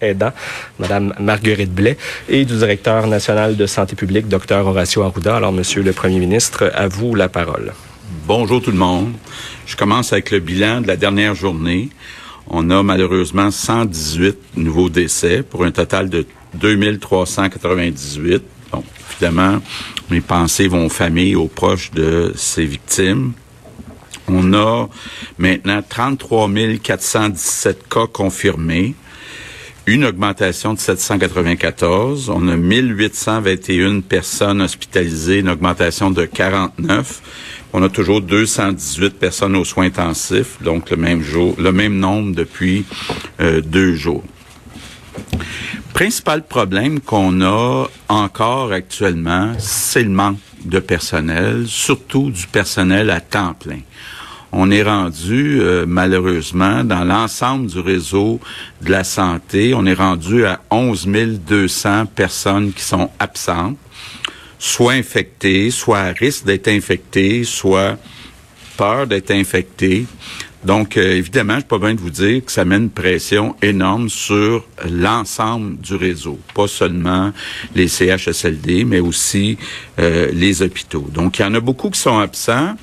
aidant, Madame Marguerite Blais, et du directeur national de santé publique, Dr Horacio Arruda. Alors, Monsieur le Premier ministre, à vous la parole. Bonjour tout le monde. Je commence avec le bilan de la dernière journée. On a malheureusement 118 nouveaux décès pour un total de 2398. Donc, évidemment, mes pensées vont aux familles, aux proches de ces victimes. On a maintenant 33 417 cas confirmés une augmentation de 794. On a 1821 personnes hospitalisées, une augmentation de 49. On a toujours 218 personnes aux soins intensifs, donc le même jour, le même nombre depuis euh, deux jours. Principal problème qu'on a encore actuellement, c'est le manque de personnel, surtout du personnel à temps plein on est rendu euh, malheureusement dans l'ensemble du réseau de la santé, on est rendu à 11 200 personnes qui sont absentes, soit infectées, soit à risque d'être infectées, soit peur d'être infectées. Donc, euh, évidemment, je peux besoin de vous dire que ça met une pression énorme sur l'ensemble du réseau, pas seulement les CHSLD, mais aussi euh, les hôpitaux. Donc, il y en a beaucoup qui sont absents.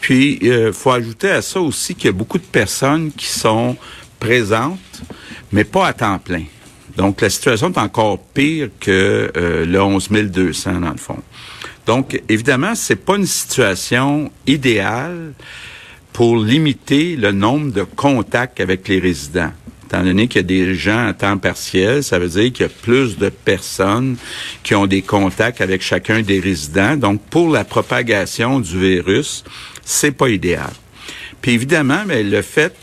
Puis, il euh, faut ajouter à ça aussi qu'il y a beaucoup de personnes qui sont présentes, mais pas à temps plein. Donc, la situation est encore pire que euh, le 11 200, dans le fond. Donc, évidemment, c'est pas une situation idéale pour limiter le nombre de contacts avec les résidents. Étant donné qu'il y a des gens à temps partiel, ça veut dire qu'il y a plus de personnes qui ont des contacts avec chacun des résidents. Donc, pour la propagation du virus, c'est pas idéal. Puis évidemment, mais le fait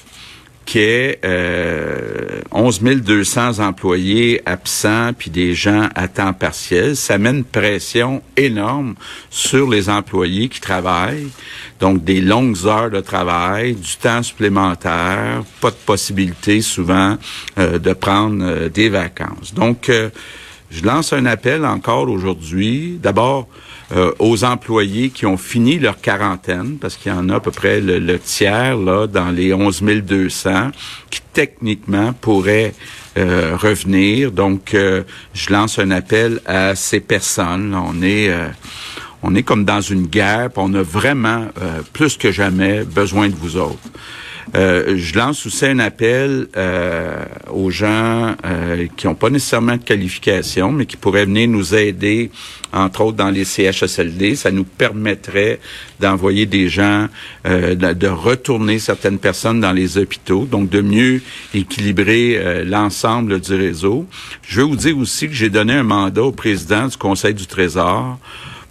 qu'il y ait euh, 11 200 employés absents puis des gens à temps partiel, ça met une pression énorme sur les employés qui travaillent. Donc, des longues heures de travail, du temps supplémentaire, pas de possibilité souvent euh, de prendre euh, des vacances. Donc, euh, je lance un appel encore aujourd'hui. D'abord, euh, aux employés qui ont fini leur quarantaine, parce qu'il y en a à peu près le, tiers là dans les 11 200 qui techniquement pourraient euh, revenir. Donc, euh, je lance un appel à ces personnes. On est on est comme dans une guerre, on a vraiment plus que jamais besoin de vous autres. Euh, je lance aussi un appel euh, aux gens euh, qui n'ont pas nécessairement de qualification, mais qui pourraient venir nous aider, entre autres dans les CHSLD. Ça nous permettrait d'envoyer des gens, de, retourner certaines personnes dans les hôpitaux, donc de mieux équilibrer l'ensemble du réseau. Je veux vous dire aussi que j'ai donné un mandat au président du Conseil du Trésor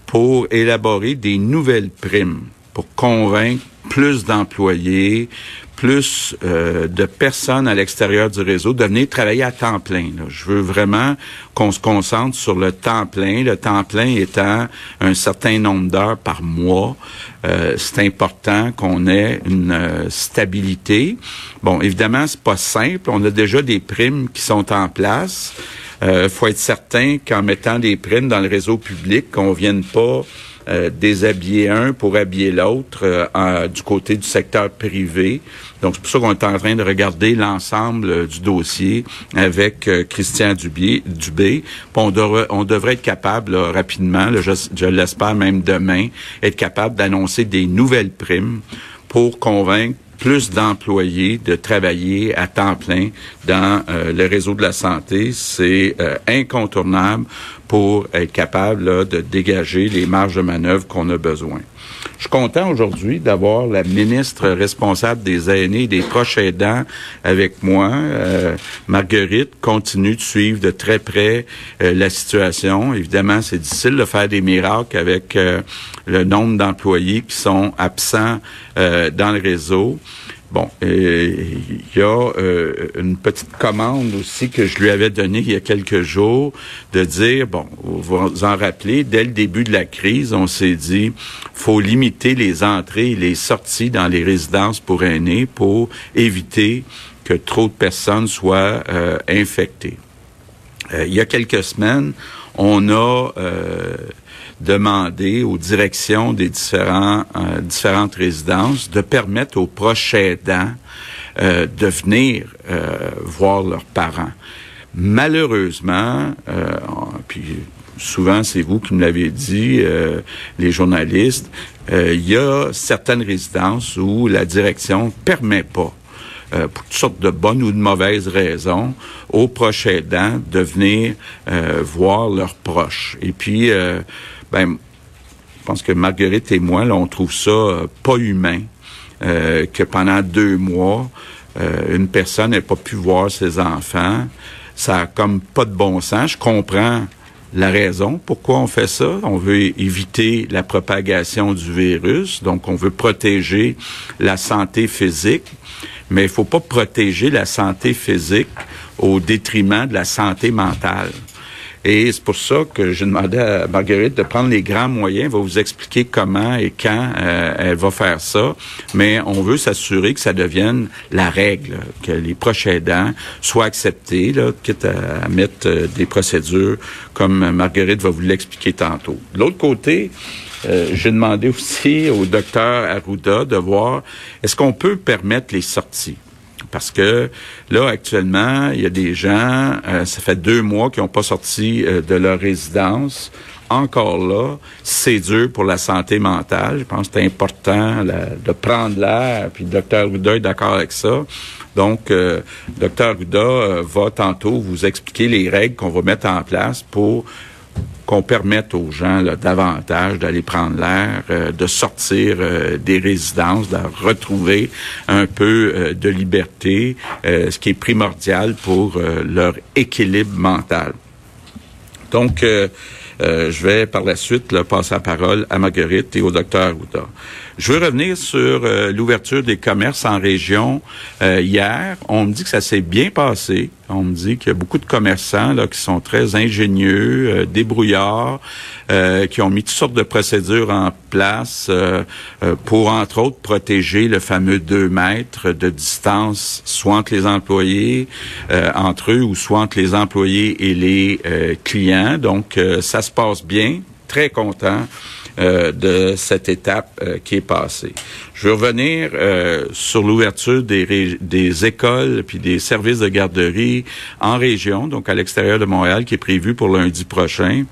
pour élaborer des nouvelles primes pour convaincre plus d'employés, plus euh, de personnes à l'extérieur du réseau de venir travailler à temps plein. Je veux vraiment qu'on se concentre sur le temps plein, le temps plein étant un certain nombre d'heures par mois. Euh, c'est important qu'on ait une euh, stabilité. Bon, évidemment, c'est pas simple. On a déjà des primes qui sont en place. Il faut être certain qu'en mettant des primes dans le réseau public, qu'on vienne pas euh, déshabiller un pour habiller l'autre euh, du côté du secteur privé. Donc, c'est pour ça qu'on est en train de regarder l'ensemble euh, du dossier avec Christian Dubé. On, devrait, être capable rapidement, je, je l'espère même demain, être capable d'annoncer des nouvelles primes pour convaincre plus d'employés de travailler à temps plein dans le réseau de la santé. C'est incontournable pour être capable de dégager les marges de manœuvre qu'on a besoin. Je suis content aujourd'hui d'avoir la ministre responsable des aînés et des proches aidants avec moi. Euh, Marguerite continue de suivre de très près euh, la situation. Évidemment, c'est difficile de faire des miracles avec euh, le nombre d'employés qui sont absents dans le réseau. Bon, il y a une petite commande aussi que je lui avais donnée il y a quelques jours de dire, bon, vous vous en rappelez, dès le début de la crise, on s'est dit, faut limiter les entrées et les sorties dans les résidences pour aînés pour éviter que trop de personnes soient infectées. il y a quelques semaines, on a demander aux directions des différents, euh, différentes résidences de permettre aux proches aidants euh, de venir euh, voir leurs parents. Malheureusement, puis souvent c'est vous qui me l'avez dit, les journalistes, il y a certaines résidences où la direction permet pas pour toutes sortes de bonnes ou de mauvaises raisons, aux proches aidants de venir voir leurs proches. Et puis, ben, je pense que Marguerite et moi, là, on trouve ça euh, pas humain euh, que pendant deux mois, euh, une personne n'ait pas pu voir ses enfants. Ça a comme pas de bon sens. Je comprends la raison pourquoi on fait ça. On veut éviter la propagation du virus, donc on veut protéger la santé physique, mais il faut pas protéger la santé physique au détriment de la santé mentale. Et c'est pour ça que j'ai demandé à Marguerite de prendre les grands moyens. Elle va vous expliquer comment et quand euh, elle va faire ça. Mais on veut s'assurer que ça devienne la règle, que les proches aidants soient acceptés, là, quitte à, mettre euh, des procédures comme Marguerite va vous l'expliquer tantôt. De l'autre côté, euh, j'ai demandé aussi au docteur Arruda de voir est-ce qu'on peut permettre les sorties. Parce que là, actuellement, il y a des gens, euh, ça fait deux mois qu'ils n'ont pas sorti euh, de leur résidence. Encore là, c'est dur pour la santé mentale. Je pense que c'est important de prendre l'air. Puis le docteur Ruda est d'accord avec ça. Donc, euh, docteur Ruda euh, va tantôt vous expliquer les règles qu'on va mettre en place pour qu'on permette aux gens là, davantage d'aller prendre l'air, euh, de sortir euh, des résidences, de retrouver un peu euh, de liberté, ce qui est primordial pour leur équilibre mental. Donc, je vais par la suite passer la parole à Marguerite et au docteur Ouda. Je veux revenir sur euh, l'ouverture des commerces en région euh, hier. On me dit que ça s'est bien passé. On me dit qu'il y a beaucoup de commerçants là, qui sont très ingénieux, euh, débrouillards, qui ont mis toutes sortes de procédures en place pour, entre autres, protéger le fameux 2 mètres de distance, soit entre les employés, entre eux, ou soit entre les employés et les clients. Donc, ça se passe bien. Très content. Euh, de cette étape euh, qui est passée. Je veux revenir euh, sur l'ouverture des, des écoles puis des services de garderie en région, donc à l'extérieur de Montréal, qui est prévu pour lundi prochain.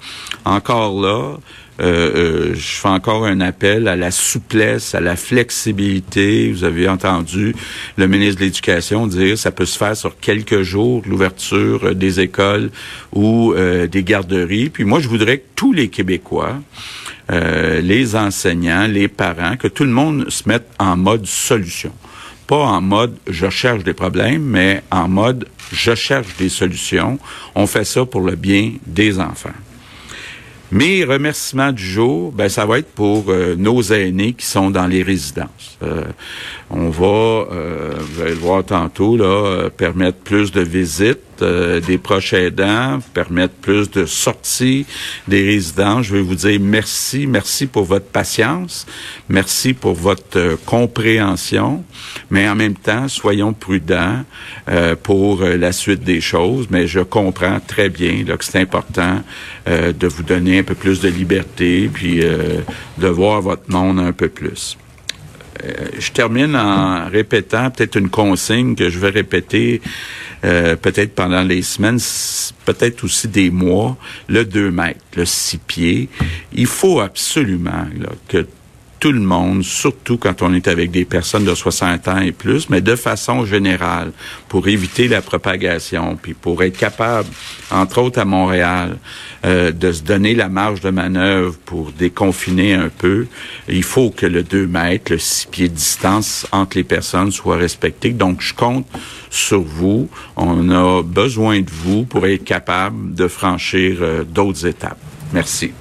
Encore là, je fais encore un appel à la souplesse, à la flexibilité. Vous avez entendu le ministre de l'Éducation dire ça peut se faire sur quelques jours, l'ouverture des écoles ou des garderies. Puis moi, je voudrais que tous les Québécois euh, les enseignants, les parents, que tout le monde se mette en mode solution. Pas en mode je cherche des problèmes, mais en mode je cherche des solutions. On fait ça pour le bien des enfants. Mes remerciements du jour, ben ça va être pour euh, nos aînés qui sont dans les résidences. Euh, on va, euh, vous allez le voir tantôt, là, permettre plus de visites des proches aidants, permettre plus de sorties des résidents. Je veux vous dire merci, merci pour votre patience, merci pour votre compréhension, mais en même temps, soyons prudents pour la suite des choses. Mais je comprends très bien là, que c'est important de vous donner un peu plus de liberté, puis de voir votre monde un peu plus. Euh, je termine en répétant peut-être une consigne que je vais répéter euh, peut-être pendant les semaines, peut-être aussi des mois, le 2 mètres, le 6 pieds. Il faut absolument que tout le monde, surtout quand on est avec des personnes de 60 ans et plus, mais de façon générale, pour éviter la propagation, puis pour être capable, entre autres à Montréal, euh, de se donner la marge de manœuvre pour déconfiner un peu, il faut que le 2 mètres, le 6 pieds de distance entre les personnes soit respecté. Donc, je compte sur vous. On a besoin de vous pour être capable de franchir euh, d'autres étapes. Merci.